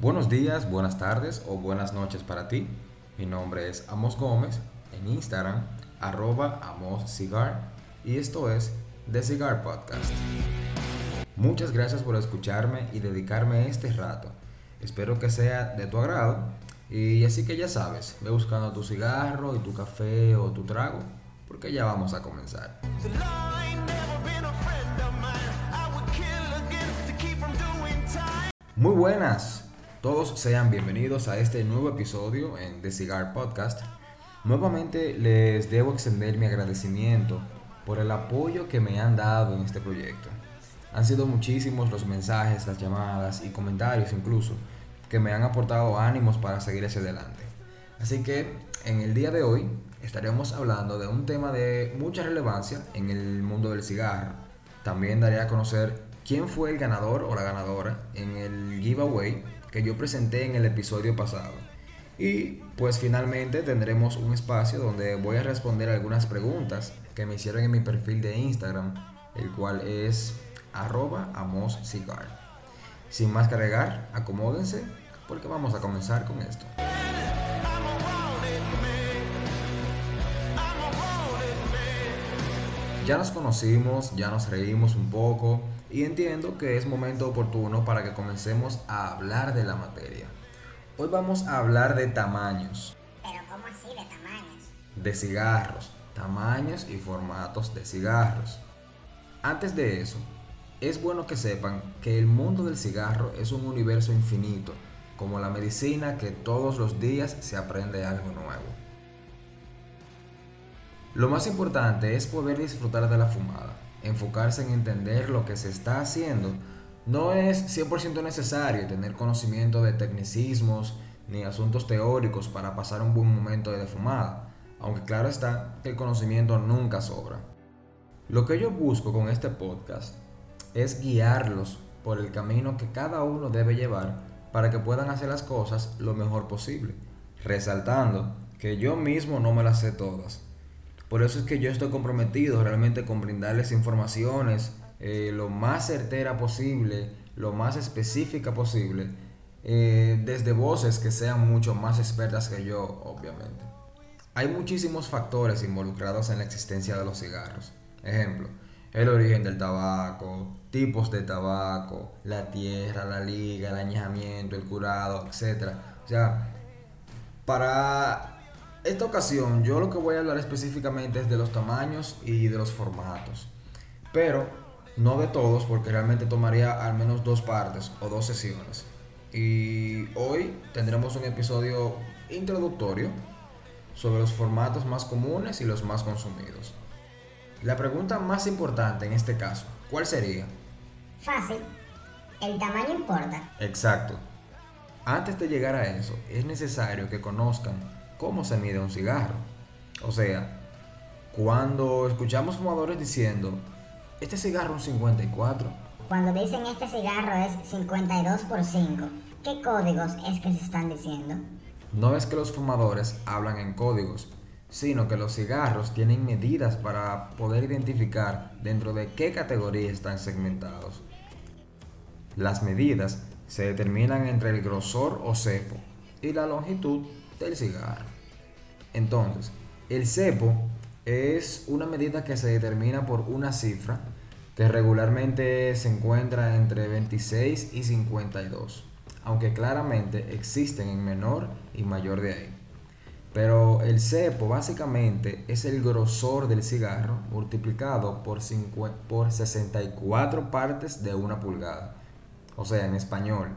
Buenos días, buenas tardes o buenas noches para ti. Mi nombre es Amos Gómez en Instagram, arroba Amos Cigar y esto es The Cigar Podcast. Muchas gracias por escucharme y dedicarme este rato. Espero que sea de tu agrado y así que ya sabes, ve buscando tu cigarro y tu café o tu trago porque ya vamos a comenzar. Muy buenas, todos sean bienvenidos a este nuevo episodio en The Cigar Podcast. Nuevamente les debo extender mi agradecimiento por el apoyo que me han dado en este proyecto. Han sido muchísimos los mensajes, las llamadas y comentarios incluso que me han aportado ánimos para seguir hacia adelante. Así que en el día de hoy estaremos hablando de un tema de mucha relevancia en el mundo del cigarro. También daré a conocer quién fue el ganador o la ganadora en el giveaway que yo presenté en el episodio pasado. Y pues finalmente tendremos un espacio donde voy a responder algunas preguntas que me hicieron en mi perfil de Instagram, el cual es arroba amoscigar. Sin más que agregar, acomódense porque vamos a comenzar con esto. Ya nos conocimos, ya nos reímos un poco y entiendo que es momento oportuno para que comencemos a hablar de la materia. Hoy vamos a hablar de tamaños. ¿Pero cómo así de tamaños? De cigarros, tamaños y formatos de cigarros. Antes de eso, es bueno que sepan que el mundo del cigarro es un universo infinito, como la medicina que todos los días se aprende algo nuevo. Lo más importante es poder disfrutar de la fumada enfocarse en entender lo que se está haciendo, no es 100% necesario tener conocimiento de tecnicismos ni asuntos teóricos para pasar un buen momento de defumada, aunque claro está que el conocimiento nunca sobra. Lo que yo busco con este podcast es guiarlos por el camino que cada uno debe llevar para que puedan hacer las cosas lo mejor posible, resaltando que yo mismo no me las sé todas por eso es que yo estoy comprometido realmente con brindarles informaciones eh, lo más certera posible, lo más específica posible, eh, desde voces que sean mucho más expertas que yo, obviamente. Hay muchísimos factores involucrados en la existencia de los cigarros. Ejemplo, el origen del tabaco, tipos de tabaco, la tierra, la liga, el añejamiento, el curado, etc. O sea, para esta ocasión yo lo que voy a hablar específicamente es de los tamaños y de los formatos. Pero no de todos porque realmente tomaría al menos dos partes o dos sesiones. Y hoy tendremos un episodio introductorio sobre los formatos más comunes y los más consumidos. La pregunta más importante en este caso, ¿cuál sería? Fácil. ¿El tamaño importa? Exacto. Antes de llegar a eso, es necesario que conozcan cómo se mide un cigarro. O sea, cuando escuchamos fumadores diciendo, este cigarro es un 54. Cuando dicen este cigarro es 52 por 5, ¿qué códigos es que se están diciendo? No es que los fumadores hablan en códigos, sino que los cigarros tienen medidas para poder identificar dentro de qué categoría están segmentados. Las medidas se determinan entre el grosor o cepo y la longitud del cigarro. Entonces, el cepo es una medida que se determina por una cifra que regularmente se encuentra entre 26 y 52, aunque claramente existen en menor y mayor de ahí. Pero el cepo básicamente es el grosor del cigarro multiplicado por, por 64 partes de una pulgada. O sea, en español,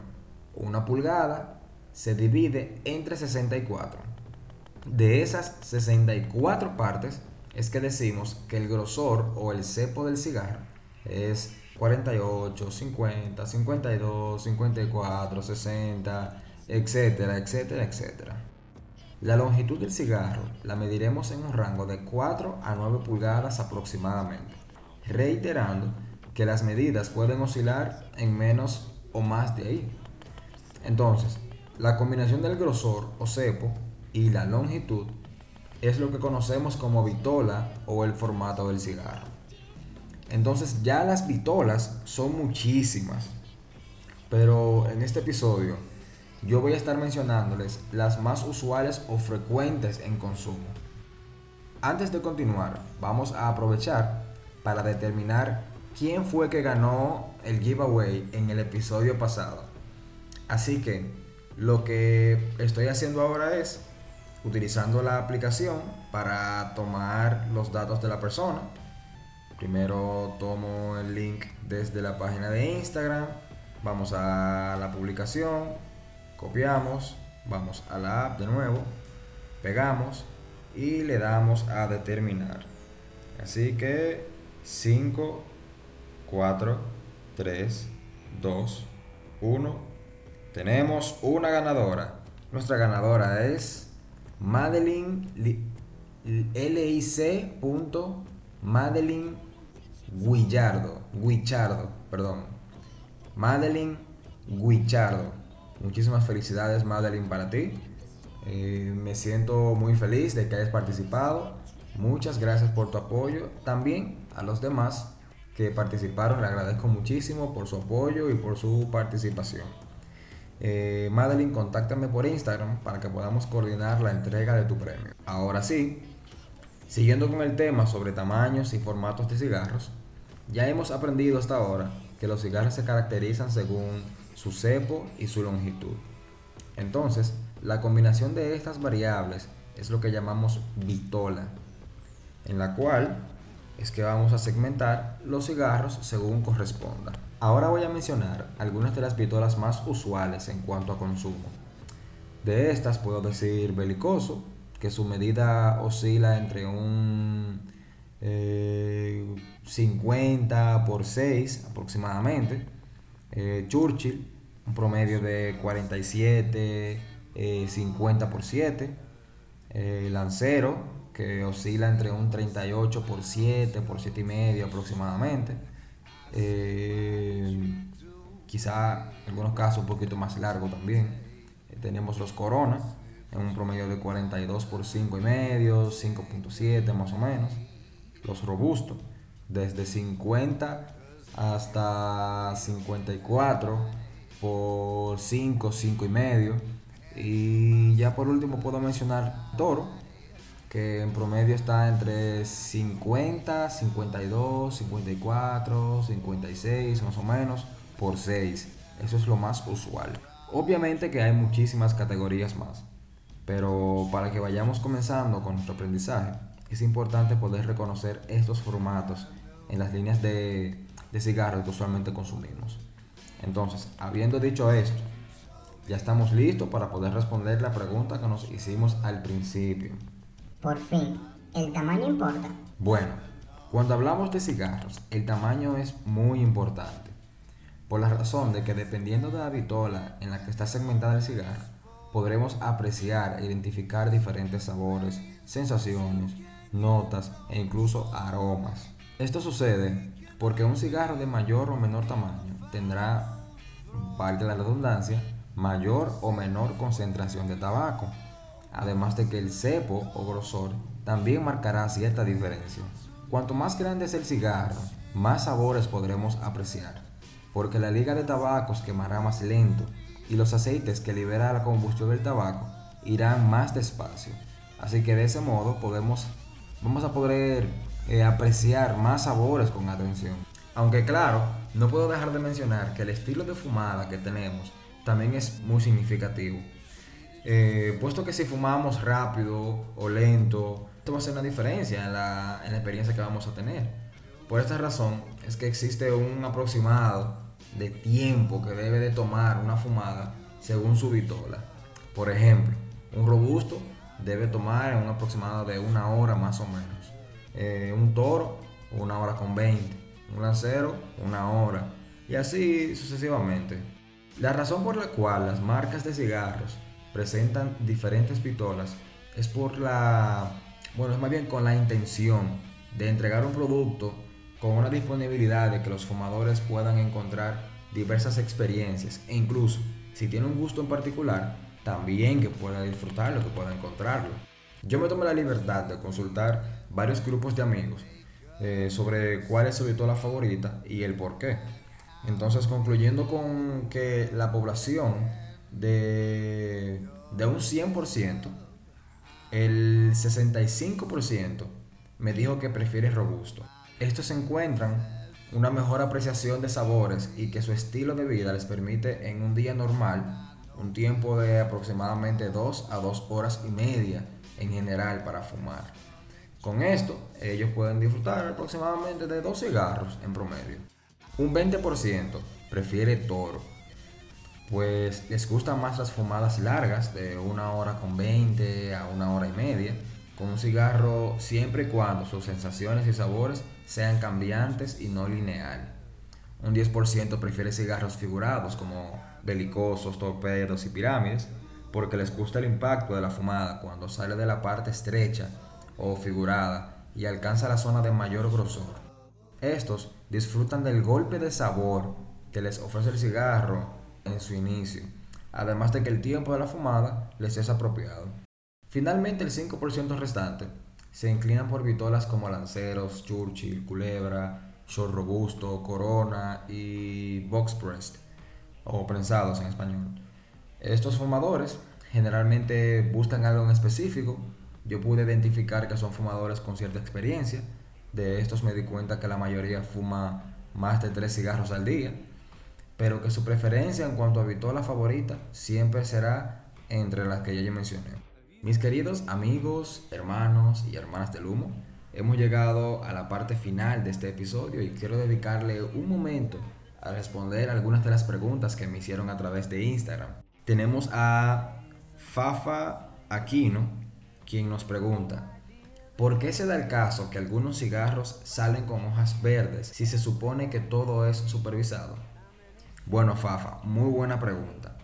una pulgada se divide entre 64. De esas 64 partes es que decimos que el grosor o el cepo del cigarro es 48, 50, 52, 54, 60, etcétera, etcétera, etcétera. La longitud del cigarro la mediremos en un rango de 4 a 9 pulgadas aproximadamente, reiterando que las medidas pueden oscilar en menos o más de ahí. Entonces, la combinación del grosor o cepo y la longitud es lo que conocemos como vitola o el formato del cigarro. Entonces ya las vitolas son muchísimas, pero en este episodio yo voy a estar mencionándoles las más usuales o frecuentes en consumo. Antes de continuar, vamos a aprovechar para determinar quién fue que ganó el giveaway en el episodio pasado. Así que lo que estoy haciendo ahora es utilizando la aplicación para tomar los datos de la persona. Primero tomo el link desde la página de Instagram, vamos a la publicación, copiamos, vamos a la app de nuevo, pegamos y le damos a determinar. Así que 5, 4, 3, 2, 1. Tenemos una ganadora. Nuestra ganadora es Madeline LIC. Madeline Guillardo. Guichardo, perdón. Madeline Guichardo. Muchísimas felicidades, Madeline, para ti. Eh, me siento muy feliz de que hayas participado. Muchas gracias por tu apoyo. También a los demás que participaron, le agradezco muchísimo por su apoyo y por su participación. Eh, Madeline, contáctame por Instagram para que podamos coordinar la entrega de tu premio. Ahora sí, siguiendo con el tema sobre tamaños y formatos de cigarros, ya hemos aprendido hasta ahora que los cigarros se caracterizan según su cepo y su longitud. Entonces, la combinación de estas variables es lo que llamamos bitola, en la cual es que vamos a segmentar los cigarros según corresponda. Ahora voy a mencionar algunas de las bitolas más usuales en cuanto a consumo. De estas puedo decir belicoso, que su medida oscila entre un 50 eh, por 6 aproximadamente. Eh, Churchill, un promedio de 47, 50 eh, por 7. Lancero, que oscila entre un 38 por 7, por 7 y medio aproximadamente. Quizá en algunos casos un poquito más largo también. tenemos los Corona, en un promedio de 42 por 5 y medio, 5.7 más o menos los robustos, desde 50 hasta 54 por 5, 5 y medio. Y ya por último puedo mencionar Toro, que en promedio está entre 50, 52, 54, 56 más o menos por 6. Eso es lo más usual. Obviamente que hay muchísimas categorías más, pero para que vayamos comenzando con nuestro aprendizaje, es importante poder reconocer estos formatos en las líneas de, de cigarros que usualmente consumimos. Entonces, habiendo dicho esto, ya estamos listos para poder responder la pregunta que nos hicimos al principio. Por fin, ¿el tamaño importa? Bueno, cuando hablamos de cigarros, el tamaño es muy importante, por la razón de que dependiendo de la vitola en la que está segmentada el cigarro, podremos apreciar e identificar diferentes sabores, sensaciones, notas e incluso aromas. Esto sucede porque un cigarro de mayor o menor tamaño tendrá, valga la redundancia, mayor o menor concentración de tabaco, además de que el cepo o grosor también marcará cierta diferencia. Cuanto más grande es el cigarro, más sabores podremos apreciar, porque la liga de tabacos quemará más lento y los aceites que libera la combustión del tabaco irán más despacio. Así que de ese modo podemos vamos a poder eh, apreciar más sabores con atención. Aunque claro, no puedo dejar de mencionar que el estilo de fumada que tenemos también es muy significativo. Eh, puesto que si fumamos rápido o lento, esto va a hacer una diferencia en la, en la experiencia que vamos a tener. Por esta razón es que existe un aproximado de tiempo que debe de tomar una fumada según su vitola. Por ejemplo, un robusto debe tomar un aproximado de una hora más o menos. Eh, un toro, una hora con 20. Un lancero, una hora. Y así sucesivamente. La razón por la cual las marcas de cigarros presentan diferentes pistolas es por la, bueno, es más bien con la intención de entregar un producto con una disponibilidad de que los fumadores puedan encontrar diversas experiencias e incluso si tiene un gusto en particular, también que pueda disfrutarlo, que pueda encontrarlo. Yo me tomé la libertad de consultar varios grupos de amigos eh, sobre cuál es su la favorita y el por qué. Entonces, concluyendo con que la población de, de un 100%, el 65% me dijo que prefiere robusto. Estos encuentran una mejor apreciación de sabores y que su estilo de vida les permite en un día normal un tiempo de aproximadamente 2 a 2 horas y media en general para fumar. Con esto, ellos pueden disfrutar aproximadamente de 2 cigarros en promedio. Un 20% prefiere toro, pues les gustan más las fumadas largas de una hora con 20 a una hora y media, con un cigarro siempre y cuando sus sensaciones y sabores sean cambiantes y no lineal. Un 10% prefiere cigarros figurados como belicosos, torpedos y pirámides, porque les gusta el impacto de la fumada cuando sale de la parte estrecha o figurada y alcanza la zona de mayor grosor. Estos disfrutan del golpe de sabor que les ofrece el cigarro en su inicio, además de que el tiempo de la fumada les es apropiado. Finalmente el 5% restante se inclinan por vitolas como Lanceros, Churchill, Culebra, Short Robusto, Corona y Box Pressed, o prensados en español. Estos fumadores generalmente buscan algo en específico. Yo pude identificar que son fumadores con cierta experiencia. De estos me di cuenta que la mayoría fuma más de 3 cigarros al día, pero que su preferencia en cuanto a vitola favorita siempre será entre las que ya mencioné. Mis queridos amigos, hermanos y hermanas del humo, hemos llegado a la parte final de este episodio y quiero dedicarle un momento a responder algunas de las preguntas que me hicieron a través de Instagram. Tenemos a Fafa Aquino, quien nos pregunta, ¿por qué se da el caso que algunos cigarros salen con hojas verdes si se supone que todo es supervisado? Bueno, Fafa, muy buena pregunta.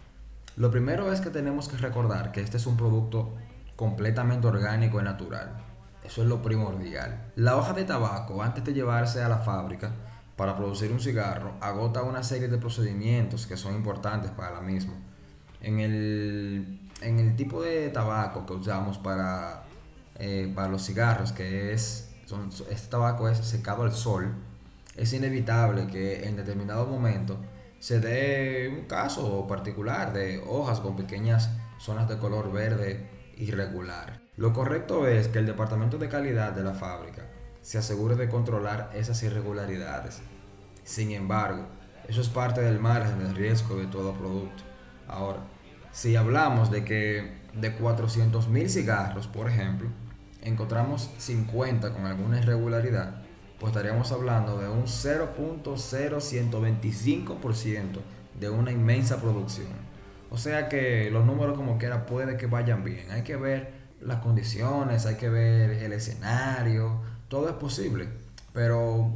Lo primero es que tenemos que recordar que este es un producto completamente orgánico y natural. Eso es lo primordial. La hoja de tabaco, antes de llevarse a la fábrica para producir un cigarro, agota una serie de procedimientos que son importantes para la misma. En el, en el tipo de tabaco que usamos para, eh, para los cigarros, que es, este tabaco es secado al sol, es inevitable que en determinado momento se dé un caso particular de hojas con pequeñas zonas de color verde irregular. Lo correcto es que el departamento de calidad de la fábrica se asegure de controlar esas irregularidades. Sin embargo, eso es parte del margen de riesgo de todo producto. Ahora, si hablamos de que de 400.000 cigarros, por ejemplo, encontramos 50 con alguna irregularidad, pues estaríamos hablando de un 0.0125% de una inmensa producción. O sea que los números como quiera puede que vayan bien. Hay que ver las condiciones, hay que ver el escenario, todo es posible. Pero,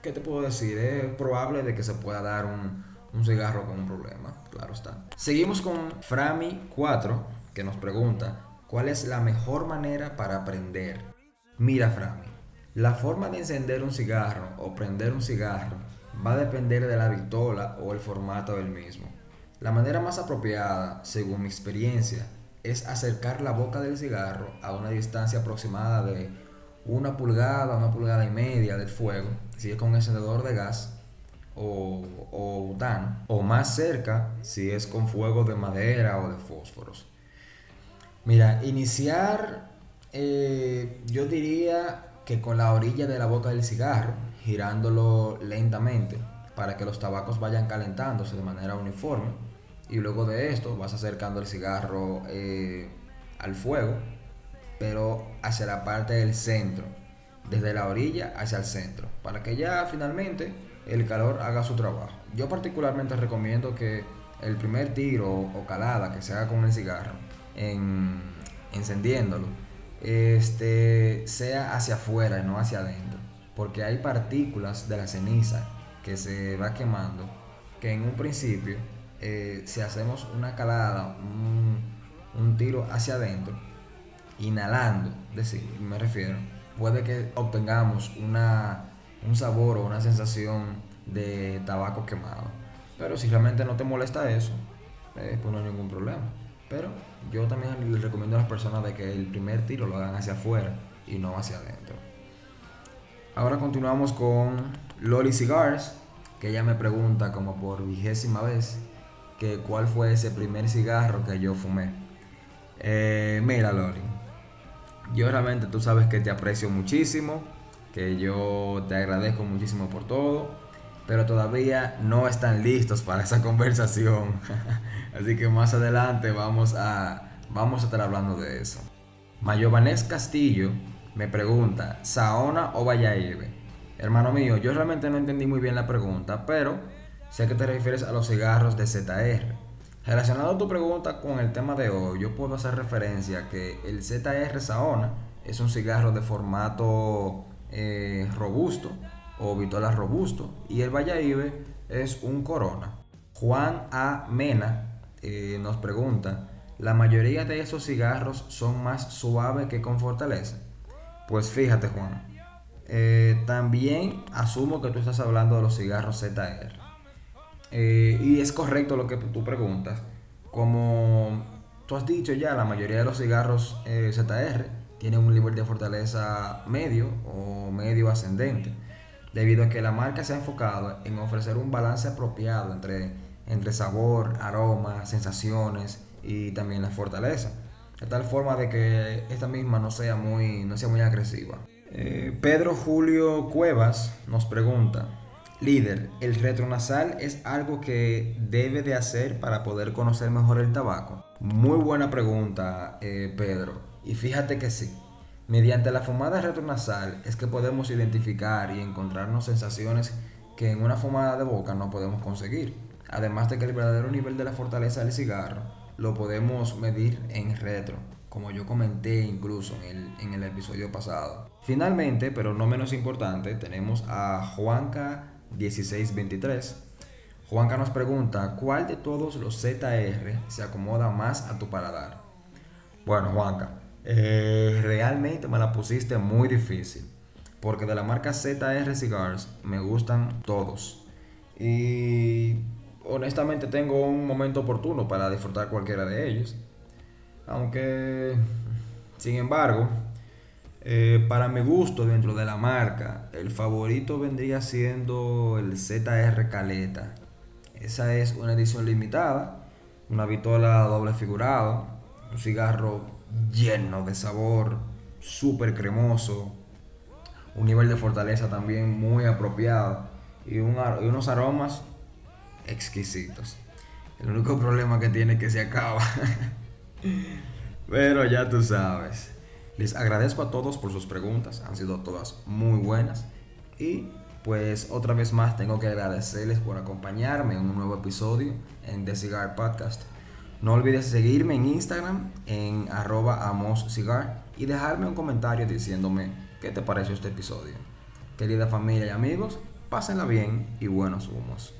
¿qué te puedo decir? Es probable de que se pueda dar un, un cigarro con un problema, claro está. Seguimos con Frami4, que nos pregunta, ¿cuál es la mejor manera para aprender? Mira, Frami, la forma de encender un cigarro o prender un cigarro va a depender de la vitola o el formato del mismo. La manera más apropiada, según mi experiencia, es acercar la boca del cigarro a una distancia aproximada de una pulgada, una pulgada y media del fuego, si es con encendedor de gas o, o o más cerca si es con fuego de madera o de fósforos. Mira, iniciar, eh, yo diría que con la orilla de la boca del cigarro, girándolo lentamente para que los tabacos vayan calentándose de manera uniforme y luego de esto vas acercando el cigarro eh, al fuego, pero hacia la parte del centro, desde la orilla hacia el centro, para que ya finalmente el calor haga su trabajo. Yo particularmente recomiendo que el primer tiro o calada que se haga con el cigarro, en, encendiéndolo, este, sea hacia afuera y no hacia adentro, porque hay partículas de la ceniza que se va quemando que en un principio eh, si hacemos una calada, un, tiro hacia adentro, inhalando, decir, me refiero, puede que obtengamos una, un sabor o una sensación de tabaco quemado. Pero si realmente no te molesta eso, eh, pues no hay ningún problema. Pero yo también les recomiendo a las personas de que el primer tiro lo hagan hacia afuera y no hacia adentro. Ahora continuamos con Loli Cigars, que ella me pregunta como por vigésima vez que cuál fue ese primer cigarro que yo fumé. Eh, mira, Lori, yo realmente tú sabes que te aprecio muchísimo, que yo te agradezco muchísimo por todo, pero todavía no están listos para esa conversación. Así que más adelante vamos a, vamos a estar hablando de eso. Mayovanés Castillo me pregunta, ¿Saona o Valladolid? Hermano mío, yo realmente no entendí muy bien la pregunta, pero sé que te refieres a los cigarros de ZR. Relacionado a tu pregunta con el tema de hoy, yo puedo hacer referencia a que el ZR Saona es un cigarro de formato eh, robusto o vitola robusto y el Valladolid es un Corona. Juan A. Mena eh, nos pregunta, ¿la mayoría de esos cigarros son más suaves que con fortaleza? Pues fíjate Juan, eh, también asumo que tú estás hablando de los cigarros ZR. Eh, y es correcto lo que tú preguntas. Como tú has dicho ya, la mayoría de los cigarros ZR tienen un nivel de fortaleza medio o medio ascendente, debido a que la marca se ha enfocado en ofrecer un balance apropiado entre entre sabor, aroma, sensaciones y también la fortaleza. De tal forma de que esta misma no sea muy, no sea muy agresiva. Eh, Pedro Julio Cuevas nos pregunta, líder, ¿el retronasal es algo que debe de hacer para poder conocer mejor el tabaco? Muy buena pregunta, eh, Pedro. Y fíjate que sí. Mediante la fumada retronasal es que podemos identificar y encontrarnos sensaciones que en una fumada de boca no podemos conseguir. Además de que el verdadero nivel de la fortaleza del cigarro lo podemos medir en retro, como yo comenté incluso en el, episodio pasado. Finalmente, pero no menos importante, tenemos a Juanca1623. Juanca nos pregunta, ¿cuál de todos los ZR se acomoda más a tu paladar? Bueno, Juanca, eh, realmente me la pusiste muy difícil, porque de la marca ZR Cigars me gustan todos. Y honestamente tengo un momento oportuno para disfrutar cualquiera de ellos. Aunque, sin embargo, eh, para mi gusto dentro de la marca, el favorito vendría siendo el ZR Caleta. Esa es una edición limitada, una vitola doble figurado, un cigarro lleno de sabor, súper cremoso, un nivel de fortaleza también muy apropiado y, y unos aromas exquisitos. El único problema que tiene es que se acaba. Pero ya tú sabes. Les agradezco a todos por sus preguntas, han sido todas muy buenas. Y pues otra vez más tengo que agradecerles por acompañarme en un nuevo episodio en The Cigar Podcast. No olvides seguirme en Instagram en arroba amoscigar y dejarme un comentario diciéndome qué te pareció este episodio. Querida familia y amigos, pásenla bien y buenos humos.